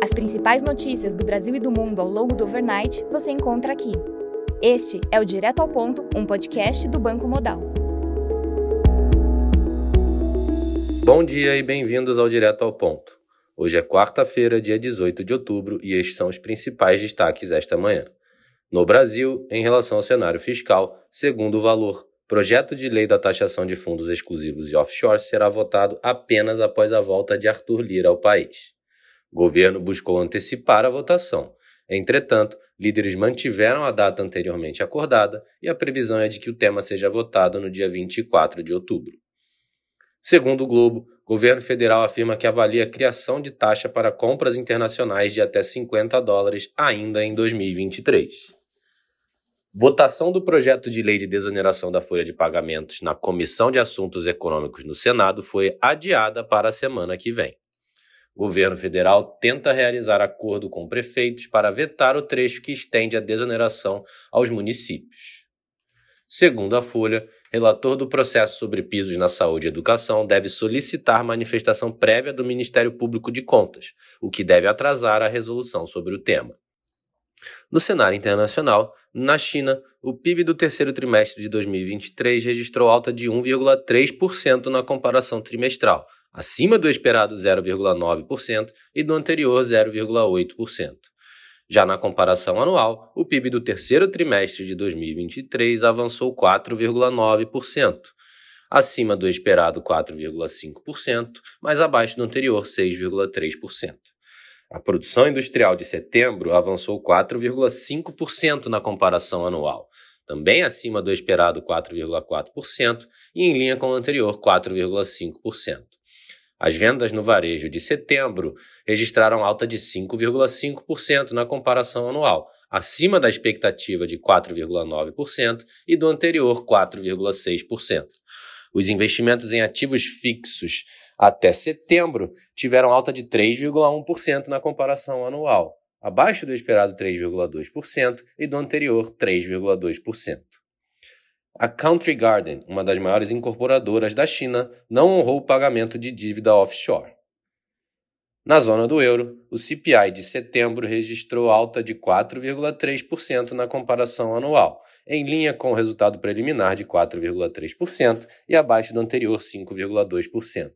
As principais notícias do Brasil e do mundo ao longo do overnight você encontra aqui. Este é o Direto ao Ponto, um podcast do Banco Modal. Bom dia e bem-vindos ao Direto ao Ponto. Hoje é quarta-feira, dia 18 de outubro, e estes são os principais destaques esta manhã. No Brasil, em relação ao cenário fiscal, segundo o valor, projeto de lei da taxação de fundos exclusivos e offshore será votado apenas após a volta de Arthur Lira ao país. O governo buscou antecipar a votação. Entretanto, líderes mantiveram a data anteriormente acordada e a previsão é de que o tema seja votado no dia 24 de outubro. Segundo o Globo, o governo federal afirma que avalia a criação de taxa para compras internacionais de até 50 dólares ainda em 2023. Votação do projeto de lei de desoneração da folha de pagamentos na Comissão de Assuntos Econômicos no Senado foi adiada para a semana que vem. Governo federal tenta realizar acordo com prefeitos para vetar o trecho que estende a desoneração aos municípios. Segundo a Folha, relator do processo sobre pisos na saúde e educação deve solicitar manifestação prévia do Ministério Público de Contas, o que deve atrasar a resolução sobre o tema. No cenário internacional, na China, o PIB do terceiro trimestre de 2023 registrou alta de 1,3% na comparação trimestral, acima do esperado 0,9% e do anterior 0,8%. Já na comparação anual, o PIB do terceiro trimestre de 2023 avançou 4,9%, acima do esperado 4,5%, mas abaixo do anterior 6,3%. A produção industrial de setembro avançou 4,5% na comparação anual, também acima do esperado 4,4% e em linha com o anterior 4,5%. As vendas no varejo de setembro registraram alta de 5,5% na comparação anual, acima da expectativa de 4,9% e do anterior 4,6%. Os investimentos em ativos fixos até setembro tiveram alta de 3,1% na comparação anual, abaixo do esperado 3,2% e do anterior 3,2%. A Country Garden, uma das maiores incorporadoras da China, não honrou o pagamento de dívida offshore. Na zona do euro, o CPI de setembro registrou alta de 4,3% na comparação anual, em linha com o resultado preliminar de 4,3% e abaixo do anterior 5,2%.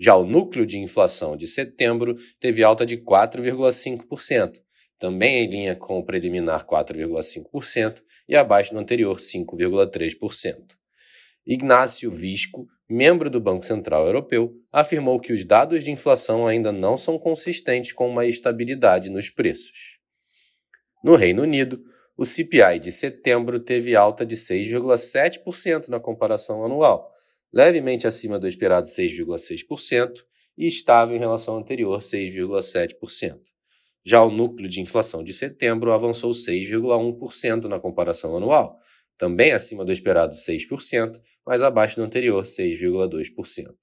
Já o núcleo de inflação de setembro teve alta de 4,5%, também em linha com o preliminar 4,5% e abaixo do anterior 5,3%. Ignácio Visco, membro do Banco Central Europeu, afirmou que os dados de inflação ainda não são consistentes com uma estabilidade nos preços. No Reino Unido, o CPI de setembro teve alta de 6,7% na comparação anual, levemente acima do esperado 6,6% e estável em relação ao anterior 6,7%. Já o núcleo de inflação de setembro avançou 6,1% na comparação anual, também acima do esperado 6%, mas abaixo do anterior 6,2%.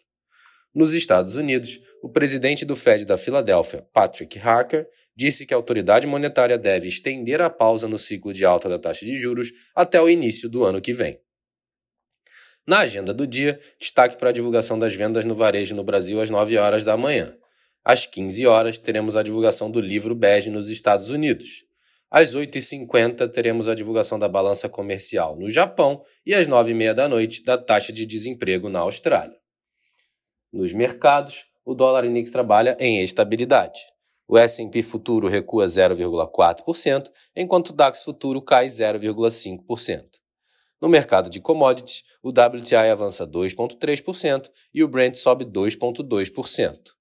Nos Estados Unidos, o presidente do Fed da Filadélfia, Patrick Harker, disse que a autoridade monetária deve estender a pausa no ciclo de alta da taxa de juros até o início do ano que vem. Na agenda do dia, destaque para a divulgação das vendas no varejo no Brasil às 9 horas da manhã. Às 15 horas, teremos a divulgação do livro bege nos Estados Unidos. Às 8h50, teremos a divulgação da balança comercial no Japão e às 9h30 da noite, da taxa de desemprego na Austrália. Nos mercados, o dólar index trabalha em estabilidade. O S&P futuro recua 0,4%, enquanto o DAX futuro cai 0,5%. No mercado de commodities, o WTI avança 2,3% e o Brent sobe 2,2%.